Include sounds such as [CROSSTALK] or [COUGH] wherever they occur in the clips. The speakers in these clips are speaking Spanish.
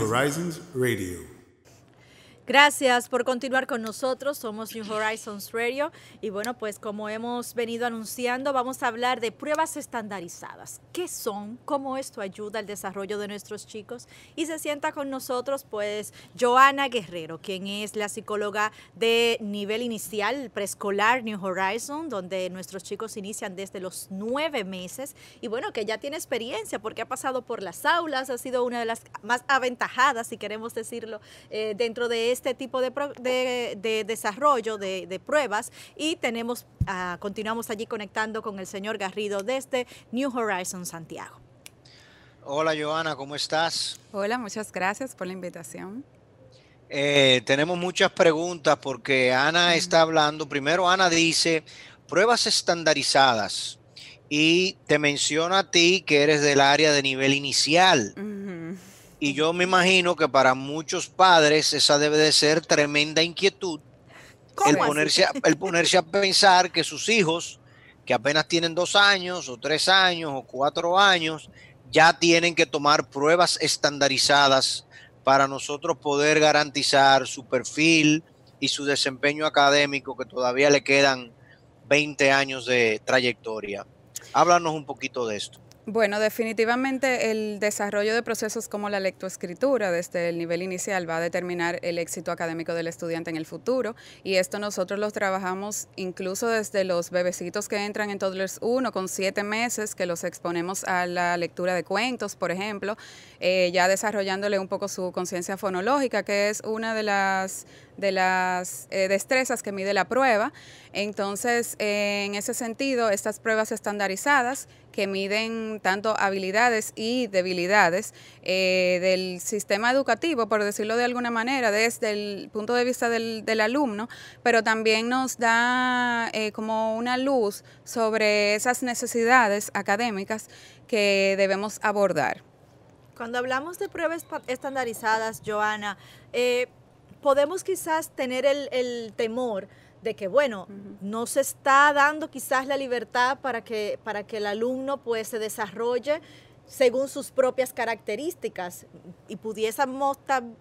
Horizons Radio. Gracias por continuar con nosotros. Somos New Horizons Radio y bueno, pues como hemos venido anunciando, vamos a hablar de pruebas estandarizadas. ¿Qué son? ¿Cómo esto ayuda al desarrollo de nuestros chicos? Y se sienta con nosotros pues Joana Guerrero, quien es la psicóloga de nivel inicial preescolar New Horizon, donde nuestros chicos inician desde los nueve meses y bueno, que ya tiene experiencia porque ha pasado por las aulas, ha sido una de las más aventajadas, si queremos decirlo, eh, dentro de este este tipo de, de, desarrollo de, pruebas y tenemos, uh, continuamos allí conectando con el señor Garrido desde New Horizons Santiago. Hola Joana, ¿cómo estás? Hola, muchas gracias por la invitación. Eh, tenemos muchas preguntas porque Ana está hablando. Primero, Ana dice pruebas estandarizadas y te menciona a ti que eres del área de nivel inicial. Y yo me imagino que para muchos padres esa debe de ser tremenda inquietud. El ponerse, a, el ponerse a pensar que sus hijos, que apenas tienen dos años o tres años o cuatro años, ya tienen que tomar pruebas estandarizadas para nosotros poder garantizar su perfil y su desempeño académico, que todavía le quedan 20 años de trayectoria. Háblanos un poquito de esto. Bueno, definitivamente el desarrollo de procesos como la lectoescritura desde el nivel inicial va a determinar el éxito académico del estudiante en el futuro y esto nosotros lo trabajamos incluso desde los bebecitos que entran en Toddlers 1 con siete meses que los exponemos a la lectura de cuentos, por ejemplo, eh, ya desarrollándole un poco su conciencia fonológica, que es una de las de las eh, destrezas que mide la prueba. Entonces, en ese sentido, estas pruebas estandarizadas que miden tanto habilidades y debilidades eh, del sistema educativo, por decirlo de alguna manera, desde el punto de vista del, alumno, pero también nos da eh, como una luz sobre esas necesidades académicas que debemos abordar. Cuando hablamos de pruebas estandarizadas, Joana, podemos quizás tener el, temor de que, bueno, no se está dando quizás la libertad para que, para que el alumno pues se desarrolle según sus propias características y pudiésemos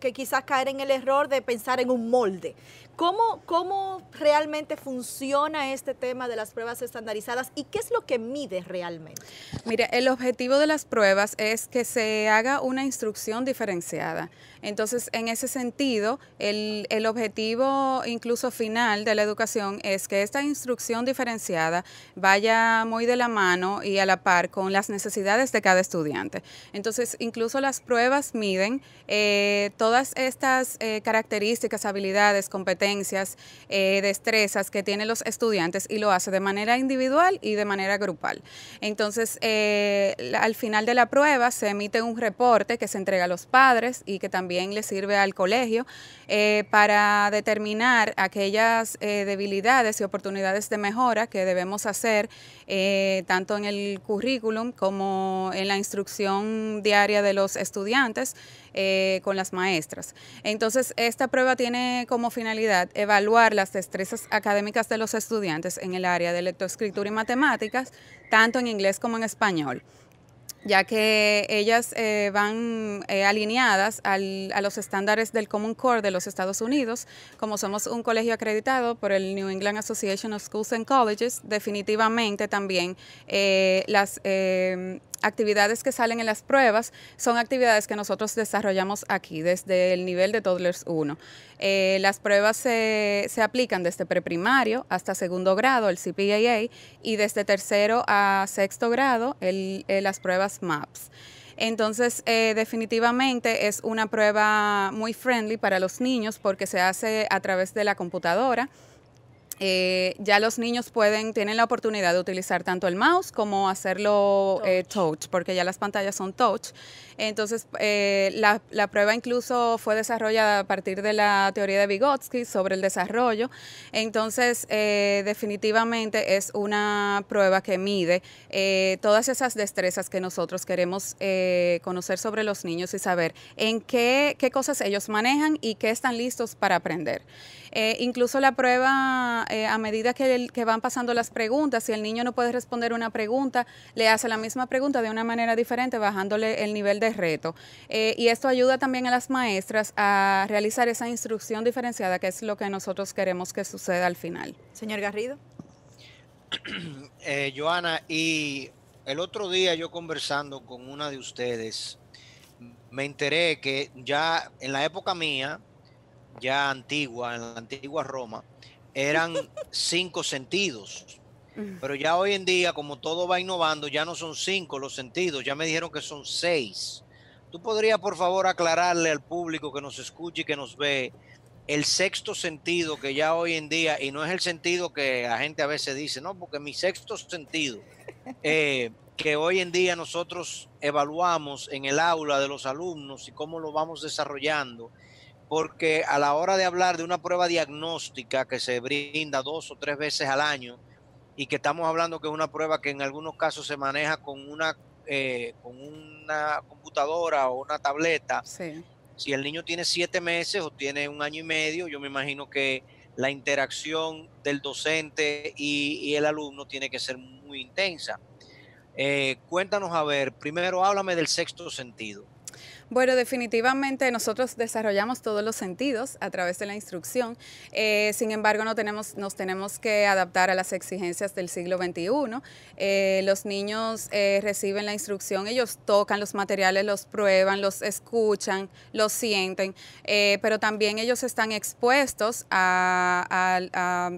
que quizás caer en el error de pensar en un molde. ¿Cómo, ¿Cómo realmente funciona este tema de las pruebas estandarizadas y qué es lo que mide realmente? Mire, el objetivo de las pruebas es que se haga una instrucción diferenciada. Entonces, en ese sentido, el, el objetivo incluso final de la educación es que esta instrucción diferenciada vaya muy de la mano y a la par con las necesidades de cada estudiante. Entonces, incluso las pruebas miden eh, todas estas eh, características, habilidades, competencias, eh, destrezas que tienen los estudiantes y lo hace de manera individual y de manera grupal. Entonces, eh, al final de la prueba se emite un reporte que se entrega a los padres y que también le sirve al colegio eh, para determinar aquellas debilidades y oportunidades de mejora que debemos hacer tanto en el currículum como en la instrucción diaria de los estudiantes eh, con las maestras. Entonces, esta prueba tiene como finalidad evaluar las destrezas académicas de los estudiantes en el área de lectoescritura y matemáticas, tanto en inglés como en español ya que ellas eh, van eh, alineadas al, a los estándares del Common Core de los Estados Unidos. Como somos un colegio acreditado por el New England Association of Schools and Colleges, definitivamente también las actividades que salen en las pruebas son actividades que nosotros desarrollamos aquí desde el nivel de Toddlers 1. Eh, las pruebas se, se, aplican desde preprimario hasta segundo grado, el CPAA, y desde tercero a sexto grado, el, eh, las pruebas MAPS. Entonces, eh, definitivamente es una prueba muy friendly para los niños porque se hace a través de la computadora eh, ya los niños pueden, tienen la oportunidad de utilizar tanto el mouse como hacerlo eh, touch. porque ya las pantallas son touch. Entonces, eh, la, la, prueba incluso fue desarrollada a partir de la teoría de Vygotsky sobre el desarrollo. Entonces, definitivamente es una prueba que mide todas esas destrezas que nosotros queremos conocer sobre los niños y saber en qué, qué cosas ellos manejan y qué están listos para aprender. Incluso la prueba eh, a medida que, que, van pasando las preguntas, si el niño no puede responder una pregunta, le hace la misma pregunta de una manera diferente, bajándole el nivel de reto. Eh, y esto ayuda también a las maestras a realizar esa instrucción diferenciada, que es lo que nosotros queremos que suceda al final. Señor Garrido. [CLEARS THROAT] Eh, Joana, y el otro día yo conversando con una de ustedes, me enteré que ya en la época mía, ya antigua, en la antigua Roma, eran [LAUGHS] cinco sentidos. Pero ya hoy en día, como todo va innovando, ya no son cinco los sentidos, ya me dijeron que son seis. ¿Tú podrías, por favor, aclararle al público que nos escuche y que nos ve el sexto sentido que ya hoy en día, y no es el sentido que la gente a veces dice, no, porque mi sexto sentido, eh, que hoy en día nosotros evaluamos en el aula de los alumnos y cómo lo vamos desarrollando porque a la hora de hablar de una prueba diagnóstica que se brinda dos o tres veces al año y que estamos hablando que es una prueba que en algunos casos se maneja con una, eh, con una computadora o una tableta, si el niño tiene siete meses o tiene un año y medio, yo me imagino que la interacción del docente y, el alumno tiene que ser muy intensa. Eh, cuéntanos a ver, primero háblame del sexto sentido. Bueno, definitivamente nosotros desarrollamos todos los sentidos a través de la instrucción. Eh, sin embargo, no tenemos, nos tenemos que adaptar a las exigencias del siglo XXI. Eh, los niños eh, reciben la instrucción, ellos tocan los materiales, los prueban, los escuchan, los sienten, pero también ellos están expuestos a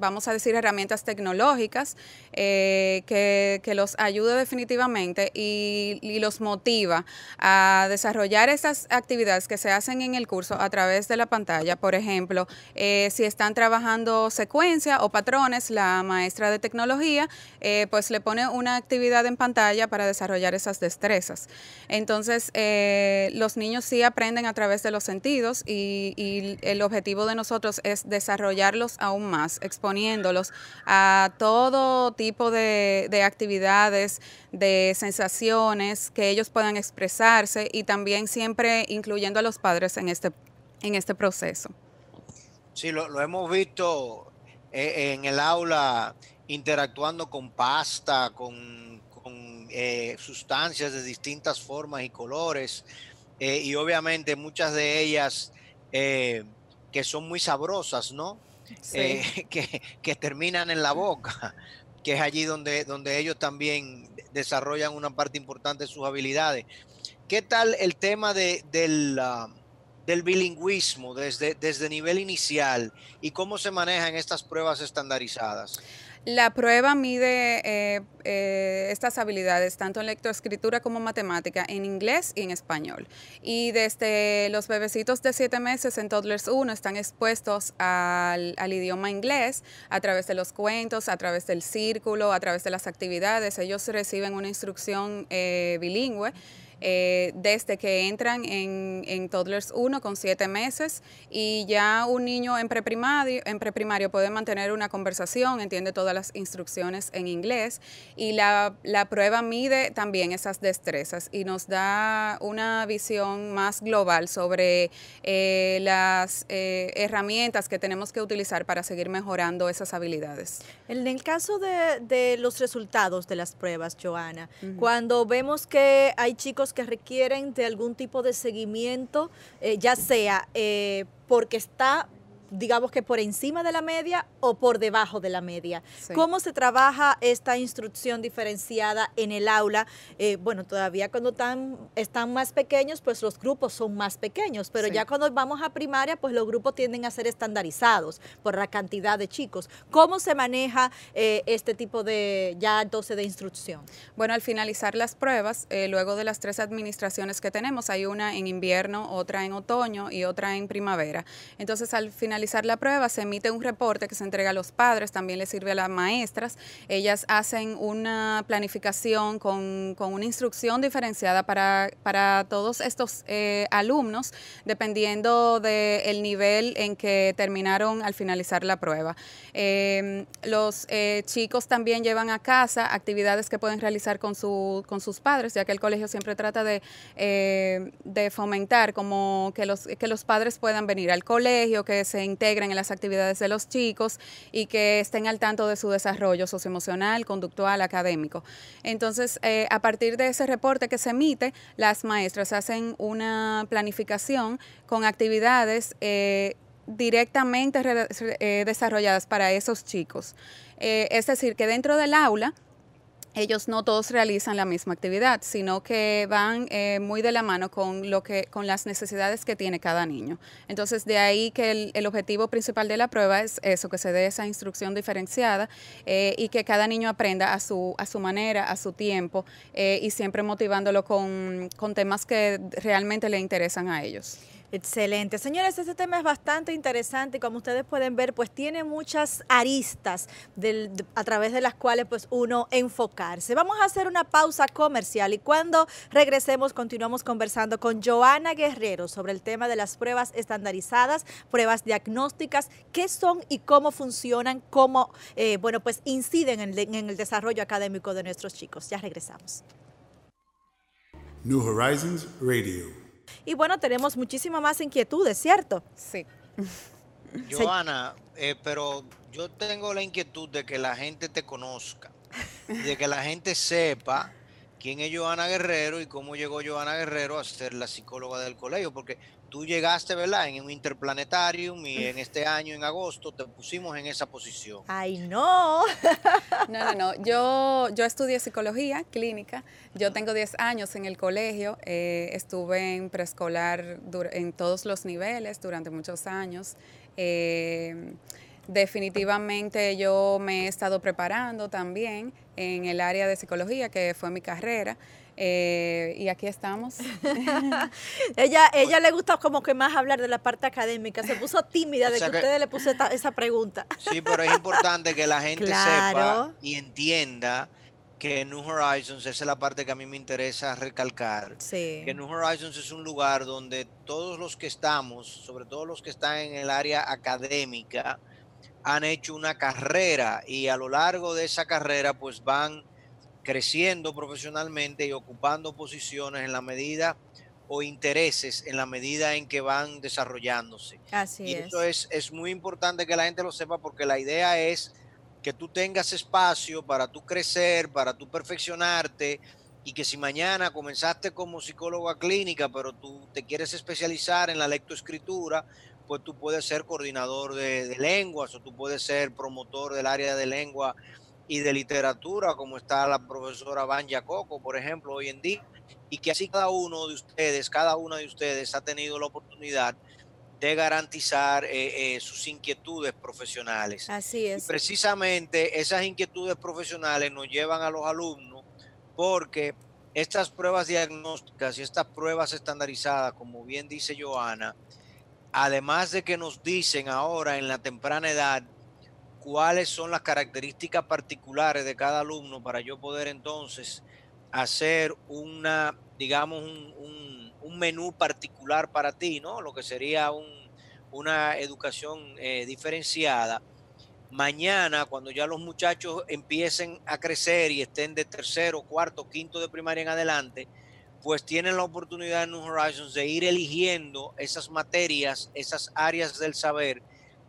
vamos a decir, herramientas tecnológicas eh, que, los ayuda definitivamente y, los motiva a desarrollar esas actividades que se hacen en el curso a través de la pantalla. Por ejemplo, eh, si están trabajando secuencia o patrones, la maestra de tecnología eh, pues le pone una actividad en pantalla para desarrollar esas destrezas. Entonces, los niños sí aprenden a través de los sentidos y, y el objetivo de nosotros es desarrollarlos aún más, exponiéndolos a todo tipo de, actividades, de sensaciones, que ellos puedan expresarse y también siempre incluyendo a los padres en este, en este proceso. Sí, lo, hemos visto eh, en el aula interactuando con pasta, con, eh, sustancias de distintas formas y colores, eh, y obviamente muchas de ellas que son muy sabrosas, ¿no? Eh, [LAUGHS] que, terminan en la boca, que es allí donde, donde ellos también desarrollan una parte importante de sus habilidades. ¿Qué tal el tema de, del, ah, del bilingüismo desde, desde nivel inicial y cómo se manejan estas pruebas estandarizadas? La prueba mide eh, eh, estas habilidades tanto en lectoescritura como matemática en inglés y en español. Y desde los bebecitos de siete meses en Toddlers 1 están expuestos al, idioma inglés a través de los cuentos, a través del círculo, a través de las actividades. Ellos reciben una instrucción eh, bilingüe. Eh, desde que entran en, en, Toddlers 1 con 7 meses y ya un niño en preprimario, en preprimario puede mantener una conversación, entiende todas las instrucciones en inglés y la, la prueba mide también esas destrezas y nos da una visión más global sobre eh, las eh, herramientas que tenemos que utilizar para seguir mejorando esas habilidades. En el caso de, de los resultados de las pruebas, Joana, cuando vemos que hay chicos que requieren de algún tipo de seguimiento, eh, ya sea eh, porque está digamos que por encima de la media o por debajo de la media. ¿Cómo se trabaja esta instrucción diferenciada en el aula? Eh, bueno, todavía cuando están, están más pequeños, pues los grupos son más pequeños, pero ya cuando vamos a primaria, pues los grupos tienden a ser estandarizados por la cantidad de chicos. ¿Cómo se maneja eh, este tipo de, ya entonces, de instrucción? Bueno, al finalizar las pruebas, eh, luego de las tres administraciones que tenemos, hay una en invierno, otra en otoño y otra en primavera. Entonces, al final finalizar la prueba se emite un reporte que se entrega a los padres, también le sirve a las maestras. Ellas hacen una planificación con, una instrucción diferenciada para, para todos estos eh, alumnos, dependiendo del nivel en que terminaron al finalizar la prueba. Em, los eh, chicos también llevan a casa actividades que pueden realizar con, su, con sus padres, ya que el colegio siempre trata de, eh, de fomentar como que los, que los padres puedan venir al colegio, que se integren en las actividades de los chicos y que estén al tanto de su desarrollo socioemocional, conductual, académico. Entonces, eh, a partir de ese reporte que se emite, las maestras hacen una planificación con actividades directamente eh, desarrolladas para esos chicos. Eh, es decir, que dentro del aula ellos no todos realizan la misma actividad, sino que van eh, muy de la mano con lo que, con las necesidades que tiene cada niño. Entonces, de ahí que el, objetivo principal de la prueba es eso, que se dé esa instrucción diferenciada y que cada niño aprenda a su, a su manera, a su tiempo y siempre motivándolo con, con temas que realmente le interesan a ellos. Excelente. Señores, este tema es bastante interesante y como ustedes pueden ver, pues tiene muchas aristas a través de las cuales pues uno enfocarse. Vamos a hacer una pausa comercial y cuando regresemos continuamos conversando con Joana Guerrero sobre el tema de las pruebas estandarizadas, pruebas diagnósticas, qué son y cómo funcionan, cómo, eh, bueno, pues inciden en, en el desarrollo académico de nuestros chicos. Ya regresamos. New Horizons Radio. Y bueno, tenemos muchísimas más inquietudes, ¿cierto? Sí. [LAUGHS] Joana, eh, pero yo tengo la inquietud de que la gente te conozca, de que la gente sepa quién es Joana Guerrero y cómo llegó Joana Guerrero a ser la psicóloga del colegio, porque tú llegaste, ¿verdad? En un interplanetarium y en [LAUGHS] este año, en agosto, te pusimos en esa posición. Ay, no. [LAUGHS] No, no, no. Yo, yo estudié psicología clínica. Yo tengo 10 años en el colegio. Eh, estuve en preescolar en todos los niveles durante muchos años. Eh, definitivamente yo me he estado preparando también en el área de psicología, que fue mi carrera. Eh, y aquí estamos. [LAUGHS] ella, ella le gusta como que más hablar de la parte académica. Se puso tímida de que, ustedes le puse esa pregunta. Sí, pero es importante que la gente sepa y entienda que New Horizons, esa es la parte que a mí me interesa recalcar, que New Horizons es un lugar donde todos los que estamos, sobre todo los que están en el área académica, han hecho una carrera y a lo largo de esa carrera pues van creciendo profesionalmente y ocupando posiciones en la medida o intereses en la medida en que van desarrollándose. Así y eso es, es muy importante que la gente lo sepa porque la idea es que tú tengas espacio para tú crecer, para tú perfeccionarte y que si mañana comenzaste como psicóloga clínica, pero tú te quieres especializar en la lectoescritura, pues tú puedes ser coordinador de, de lenguas o tú puedes ser promotor del área de lengua y de literatura, como está la profesora Banja Coco, por ejemplo, hoy en día, y que así cada uno de ustedes, cada una de ustedes ha tenido la oportunidad de garantizar eh, eh, sus inquietudes profesionales. Así es. Y precisamente esas inquietudes profesionales nos llevan a los alumnos porque estas pruebas diagnósticas y estas pruebas estandarizadas, como bien dice Joana, además de que nos dicen ahora en la temprana edad cuáles son las características particulares de cada alumno para yo poder entonces hacer una, digamos, un, menú particular para ti, ¿no? Lo que sería una educación eh, diferenciada. Mañana, cuando ya los muchachos empiecen a crecer y estén de tercero, cuarto, quinto de primaria en adelante, pues tienen la oportunidad en New Horizons de ir eligiendo esas materias, esas áreas del saber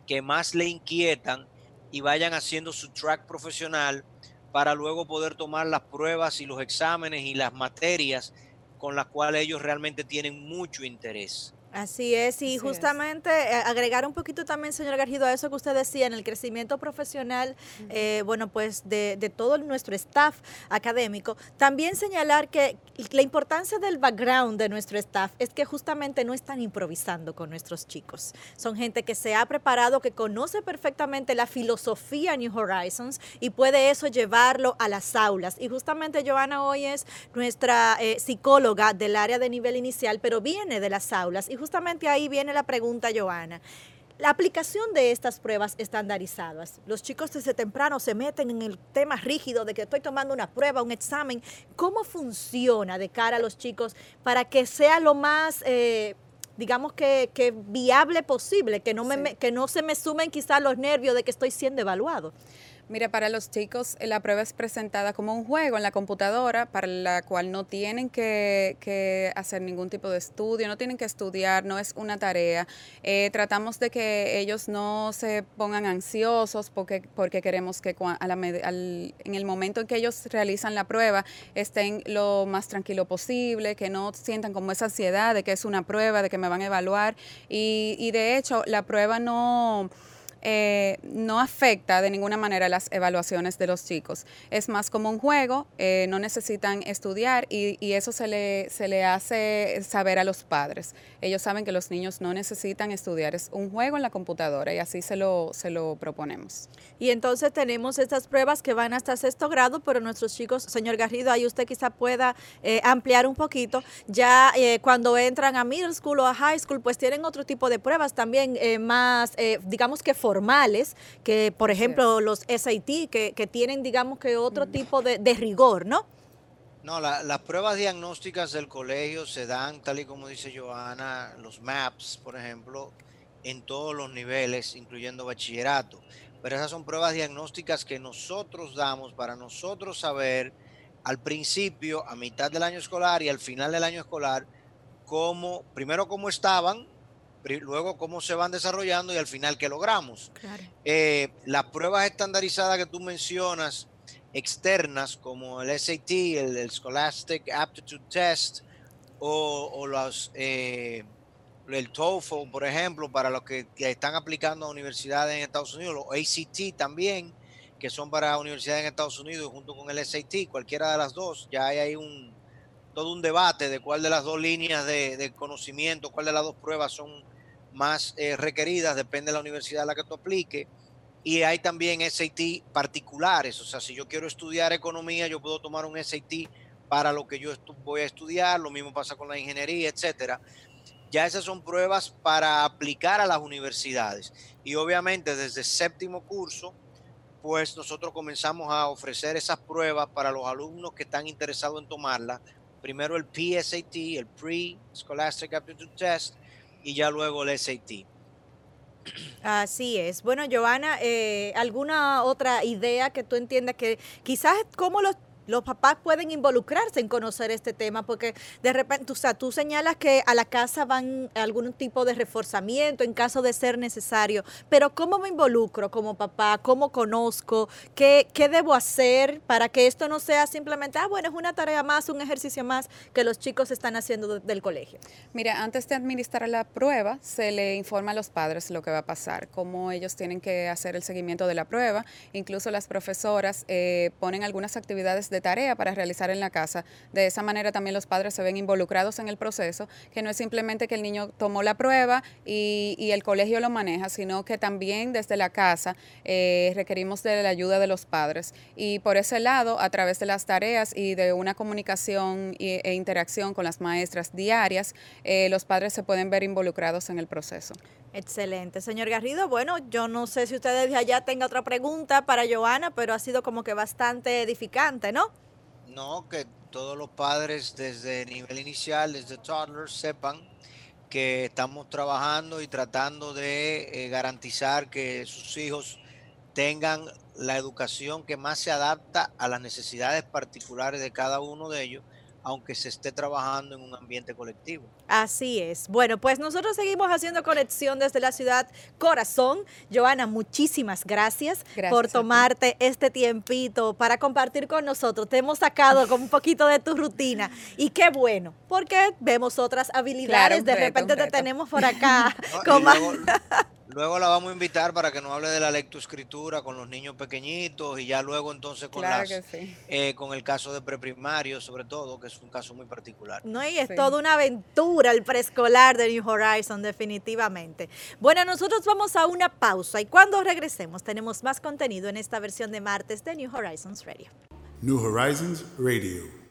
que más le inquietan y vayan haciendo su track profesional para luego poder tomar las pruebas y los exámenes y las materias con las cuales ellos realmente tienen mucho interés. Así es, y justamente eh, agregar un poquito también, señor Gargido, a eso que usted decía, en el crecimiento profesional, eh, bueno, pues de, de, todo nuestro staff académico, también señalar que la importancia del background de nuestro staff es que justamente no están improvisando con nuestros chicos. Son gente que se ha preparado, que conoce perfectamente la filosofía New Horizons y puede eso llevarlo a las aulas. Y justamente Joana hoy es nuestra eh, psicóloga del área de nivel inicial, pero viene de las aulas. Y justamente ahí viene la pregunta, Joana. La aplicación de estas pruebas estandarizadas. Los chicos desde temprano se meten en el tema rígido de que estoy tomando una prueba, un examen. ¿Cómo funciona de cara a los chicos para que sea lo más... Eh, digamos que, viable posible, que no, me, que no se me sumen quizás los nervios de que estoy siendo evaluado. Mira, para los chicos eh, la prueba es presentada como un juego en la computadora para la cual no tienen que, hacer ningún tipo de estudio, no tienen que estudiar, no es una tarea. Eh, tratamos de que ellos no se pongan ansiosos porque, porque queremos que en el momento en que ellos realizan la prueba estén lo más tranquilo posible, que no sientan como esa ansiedad de que es una prueba, de que me van a evaluar. Y, y de hecho, la prueba no eh, no afecta de ninguna manera las evaluaciones de los chicos. Es más como un juego, eh, no necesitan estudiar y, eso se le, se le hace saber a los padres. Ellos saben que los niños no necesitan estudiar, es un juego en la computadora y así se lo, se lo proponemos. Y entonces tenemos estas pruebas que van hasta sexto grado, pero nuestros chicos, señor Garrido, ahí usted quizá pueda eh, ampliar un poquito. Ya cuando entran a middle school o a high school, pues tienen otro tipo de pruebas también más, digamos que formales, que por ejemplo los SAT, que, que, tienen digamos que otro tipo de, de rigor, ¿no? No, las pruebas diagnósticas del colegio se dan, tal y como dice Joana, los MAPS, por ejemplo, en todos los niveles, incluyendo bachillerato. Pero esas son pruebas diagnósticas que nosotros damos para nosotros saber al principio, a mitad del año escolar y al final del año escolar, cómo, primero cómo estaban luego cómo se van desarrollando y al final qué logramos. Eh, las pruebas estandarizadas que tú mencionas, externas, como el SAT, el, Scholastic Aptitude Test, o, los, eh, el TOEFL, por ejemplo, para los que, están aplicando a universidades en Estados Unidos, los ACT también, que son para universidades en Estados Unidos junto con el SAT, cualquiera de las dos, ya hay ahí un todo un debate de cuál de las dos líneas de, de conocimiento, cuál de las dos pruebas son más eh, requeridas, depende de la universidad a la que tú apliques. Y hay también SAT particulares, o sea, si yo quiero estudiar economía, yo puedo tomar un SAT para lo que yo voy a estudiar, lo mismo pasa con la ingeniería, etcétera. Ya esas son pruebas para aplicar a las universidades. Y obviamente desde séptimo curso, pues nosotros comenzamos a ofrecer esas pruebas para los alumnos que están interesados en tomarlas. Primero el PSAT, el Pre-Scholastic Aptitude Test, y ya luego el SAT. Así es. Bueno, Joana, eh, ¿alguna otra idea que tú entiendas que quizás cómo los los papás pueden involucrarse en conocer este tema porque de repente, o sea, tú señalas que a la casa van algún tipo de reforzamiento en caso de ser necesario, pero ¿cómo me involucro como papá? ¿Cómo conozco? ¿Qué, qué debo hacer para que esto no sea simplemente, ah, bueno, es una tarea más, un ejercicio más que los chicos están haciendo del colegio? Mira, antes de administrar la prueba, se le informa a los padres lo que va a pasar, cómo ellos tienen que hacer el seguimiento de la prueba, incluso las profesoras eh, ponen algunas actividades de tarea para realizar en la casa. De esa manera también los padres se ven involucrados en el proceso, que no es simplemente que el niño tomó la prueba y, el colegio lo maneja, sino que también desde la casa eh, requerimos de la ayuda de los padres. Y por ese lado, a través de las tareas y de una comunicación e interacción con las maestras diarias, eh, los padres se pueden ver involucrados en el proceso. Excelente, señor Garrido. Bueno, yo no sé si ustedes de allá tenga otra pregunta para Joana, pero ha sido como que bastante edificante, ¿no? No, que todos los padres desde nivel inicial, desde toddlers, sepan que estamos trabajando y tratando de eh, garantizar que sus hijos tengan la educación que más se adapta a las necesidades particulares de cada uno de ellos aunque se esté trabajando en un ambiente colectivo. Así es. Bueno, pues nosotros seguimos haciendo conexión desde la ciudad Corazón. Joana, muchísimas gracias, por tomarte este tiempito para compartir con nosotros. Te hemos sacado con un poquito de tu rutina y qué bueno, porque vemos otras habilidades. de repente te tenemos por acá. [LAUGHS] Luego [LAUGHS] la vamos a invitar para que nos hable de la lectoescritura con los niños pequeñitos y ya luego entonces con las, eh, con el caso de preprimario sobre todo, que es un caso muy particular. No, y es toda una aventura el preescolar de New Horizon, definitivamente. Bueno, nosotros vamos a una pausa y cuando regresemos tenemos más contenido en esta versión de martes de New Horizons Radio. New Horizons Radio.